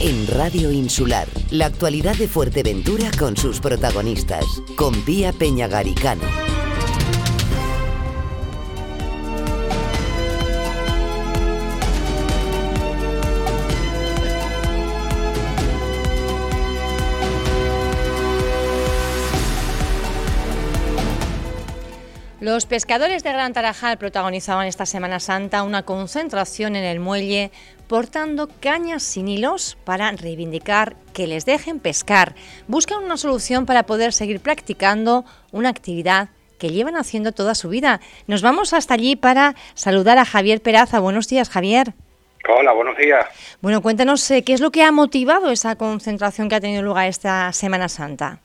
en Radio Insular. La actualidad de Fuerteventura con sus protagonistas, con Pía Peñagaricano. Los pescadores de Gran Tarajal protagonizaban esta Semana Santa una concentración en el muelle portando cañas sin hilos para reivindicar que les dejen pescar. Buscan una solución para poder seguir practicando una actividad que llevan haciendo toda su vida. Nos vamos hasta allí para saludar a Javier Peraza. Buenos días, Javier. Hola, buenos días. Bueno, cuéntanos eh, qué es lo que ha motivado esa concentración que ha tenido lugar esta Semana Santa.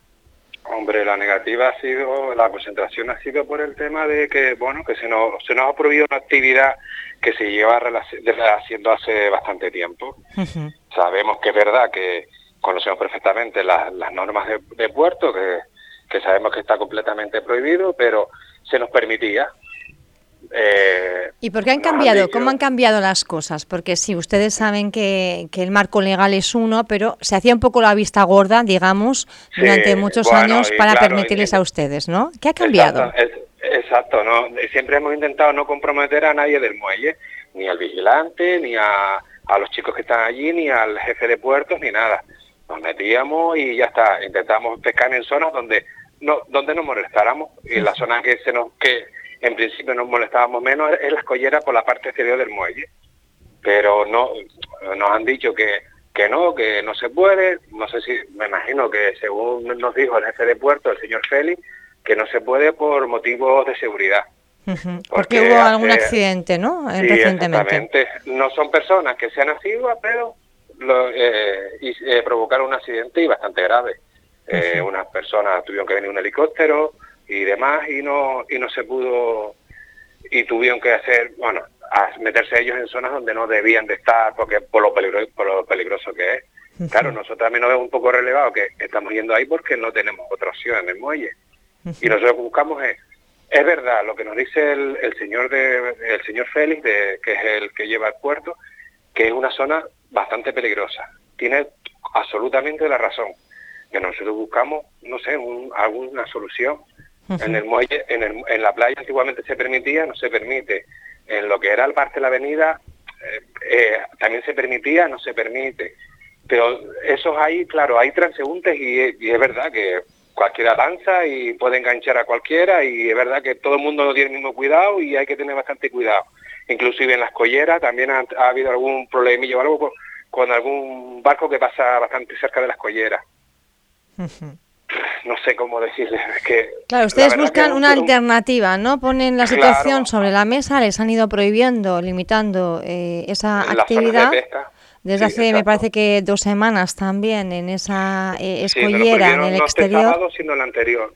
Hombre, la negativa ha sido, la concentración ha sido por el tema de que, bueno, que se nos, se nos ha prohibido una actividad que se lleva haciendo hace bastante tiempo. Sabemos que es verdad que conocemos perfectamente las, normas de, puerto, que, que sabemos que está completamente prohibido, pero se nos permitía. Eh, ¿Y por qué han cambiado? ¿Cómo han cambiado las cosas? Porque sí, ustedes saben que, que, el marco legal es uno, pero se hacía un poco la vista gorda, digamos, durante muchos años para permitirles a ustedes, ¿no? ¿Qué ha cambiado? Exacto, ¿no? siempre hemos intentado no comprometer a nadie del muelle, ni al vigilante, ni a, a los chicos que están allí, ni al jefe de puertos, ni nada. Nos metíamos y ya está, intentamos pescar en zonas donde no donde nos molestáramos y en la zona que se nos que en principio nos molestábamos menos en la escollera por la parte exterior del muelle. Pero no nos han dicho que, que no, que no se puede. No sé si, me imagino que según nos dijo el jefe de puerto, el señor Félix, que no se puede por motivos de seguridad. Porque, hubo algún accidente, ¿no? Sí, Exactamente. No son personas que sean asiduas, pero lo, eh, y, eh, provocaron un accidente y bastante grave. Eh, unas personas tuvieron que venir un helicóptero, y demás y no y no se pudo y tuvieron que hacer bueno a meterse ellos en zonas donde no debían de estar porque por lo peligroso por lo peligroso que es. Claro nosotros también nos vemos un poco relevado que estamos yendo ahí porque no tenemos otra opción en el muelle. Y nosotros lo que buscamos es es verdad lo que nos dice el, el señor de el señor Félix de, que es el que lleva el puerto que es una zona bastante peligrosa. Tiene absolutamente la razón que nosotros buscamos no sé alguna solución en el muelle, en, el, en la playa antiguamente se permitía, no se permite. En lo que era el parte de la avenida eh, eh, también se permitía, no se permite. Pero esos ahí, claro, hay transeúntes y, es verdad que cualquiera danza y puede enganchar a cualquiera y es verdad que todo el mundo no tiene el mismo cuidado y hay que tener bastante cuidado. Inclusive en las colleras también ha, habido algún problemillo o algo con, con, algún barco que pasa bastante cerca de las colleras no sé cómo decirles. que claro, ustedes buscan una alternativa, ¿no? Ponen la situación sobre la mesa, les han ido prohibiendo, limitando eh, esa actividad. desde hace, me parece que dos semanas también, en esa eh, escollera, en el no exterior. Este sábado, sino el anterior.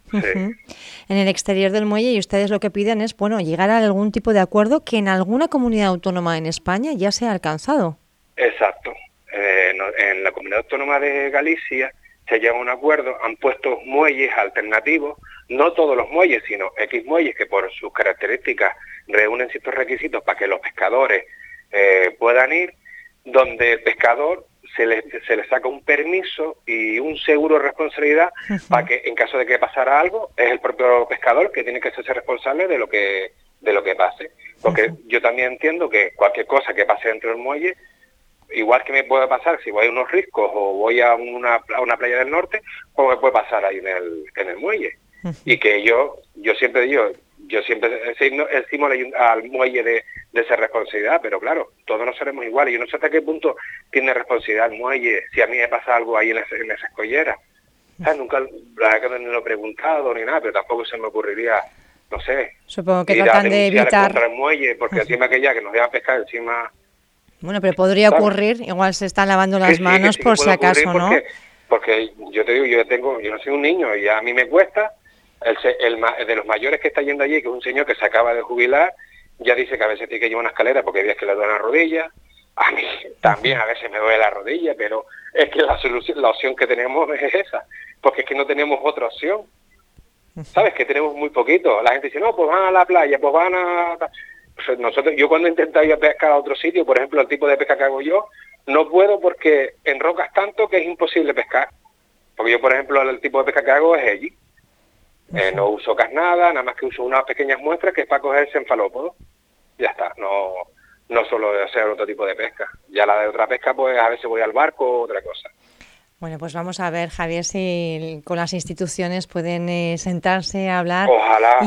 En el exterior del muelle, y ustedes lo que piden es, bueno, llegar a algún tipo de acuerdo que en alguna comunidad autónoma en España ya se ha alcanzado. Exacto. Eh, en la comunidad autónoma de Galicia se llega a un acuerdo, han puesto muelles alternativos, no todos los muelles, sino X muelles que por sus características reúnen ciertos requisitos para que los pescadores eh, puedan ir, donde el pescador se le, se le saca un permiso y un seguro de responsabilidad para que en caso de que pasara algo, es el propio pescador que tiene que ser responsable de lo que, de lo que pase. Porque yo también entiendo que cualquier cosa que pase dentro del muelle igual que me puede pasar si voy a unos riscos o voy a una, a una playa del norte, o me puede pasar ahí en el, en el muelle. Y que yo, yo siempre digo, yo siempre decimos al muelle de, de esa responsabilidad, pero claro, todos no seremos iguales. Yo no sé hasta qué punto tiene responsabilidad el muelle si a mí me pasa algo ahí en, en esa escollera. Nunca la que no lo he preguntado ni nada, pero tampoco se me ocurriría, no sé. Supongo que tratan de evitar. Contra el muelle, porque encima que ya que nos deja pescar encima bueno, pero podría ocurrir, igual se están lavando las manos por si acaso, ¿no? Porque, yo te digo, yo tengo, yo no soy un niño y a mí me cuesta, el, el, de los mayores que está yendo allí, que es un señor que se acaba de jubilar, ya dice que a veces tiene que llevar una escalera porque hay que le duele la rodilla, a mí también a veces me duele la rodilla, pero es que la solución, la opción que tenemos es esa, porque es que no tenemos otra opción. ¿Sabes? Que tenemos muy poquito. La gente dice, no, pues van a la playa, pues van a nosotros, yo cuando he intentado ir a pescar a otro sitio, por ejemplo, el tipo de pesca que hago yo, no puedo porque enrocas tanto que es imposible pescar. Porque yo, por ejemplo, el tipo de pesca que hago es allí. Eh, no uso casnada, nada más que uso unas pequeñas muestras que es para cogerse enfalópodos. Ya está, no, no solo hacer otro tipo de pesca. Ya la de otra pesca, pues a veces voy al barco o otra cosa. Bueno, pues vamos a ver, Javier, si con las instituciones pueden eh, sentarse a hablar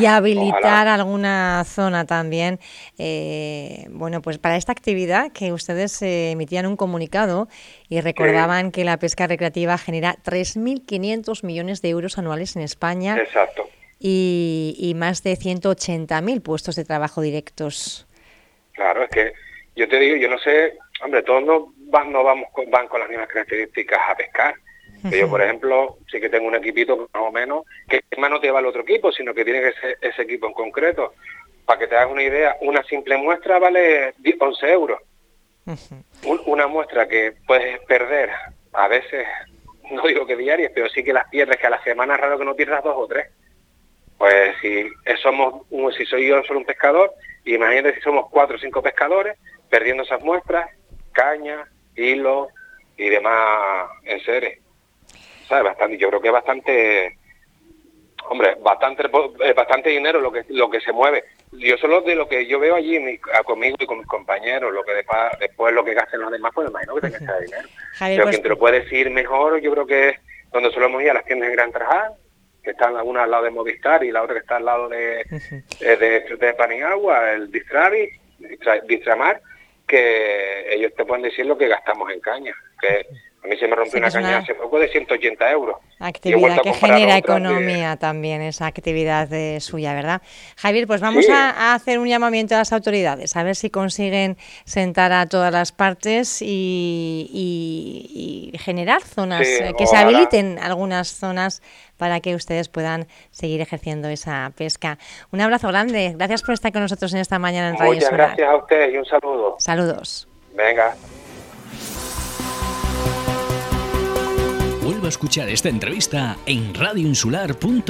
y habilitar alguna zona también. Eh, bueno, pues para esta actividad que ustedes eh, emitían un comunicado y recordaban que la pesca recreativa genera 3.500 millones de euros anuales en España. Exacto. Y, y más de 180.000 puestos de trabajo directos. Claro, es que yo te digo, yo no sé, hombre, todos no van, no vamos con, van con las mismas características a pescar. Yo, por ejemplo, sí que tengo un equipito más o menos, que más no te va el otro equipo, sino que tiene que ser ese equipo en concreto. Para que te hagas una idea, una simple muestra vale 11 euros. una muestra que puedes perder, a veces, no digo que diarias, pero sí que las pierdes, que a la semana es raro que no pierdas dos o tres. Pues si somos, si soy yo solo un pescador, imagínate si somos cuatro o cinco pescadores, perdiendo esas muestras, caña, hilo y demás enseres. ¿Sabes? Bastante, yo creo que es bastante, hombre, bastante eh, bastante dinero lo que lo que se mueve. Yo solo de lo que yo veo allí conmigo y con mis compañeros, lo que después, lo que gasten los demás, pues imagino que tenga ese dinero. Pero pues quien te lo puede decir mejor, yo creo que es donde solemos ir a las tiendas de Gran Trajal, que están una al lado de Movistar y la otra que está al lado de, eh, de, de, Paniagua, el Distravi, Distramar, que ellos te pueden decir lo que gastamos en caña. Que a mí se me rompió una caña hace poco de 180 euros. Actividad que genera economía también, esa actividad de suya, ¿verdad? Javier, pues vamos a, hacer un llamamiento a las autoridades, a ver si consiguen sentar a todas las partes y, generar zonas, eh, que se habiliten algunas zonas para que ustedes puedan seguir ejerciendo esa pesca. Un abrazo grande, gracias por estar con nosotros en esta mañana en Radio Muchas gracias a ustedes y un saludo. Saludos. Venga. Escuchar esta entrevista en radioinsular.es.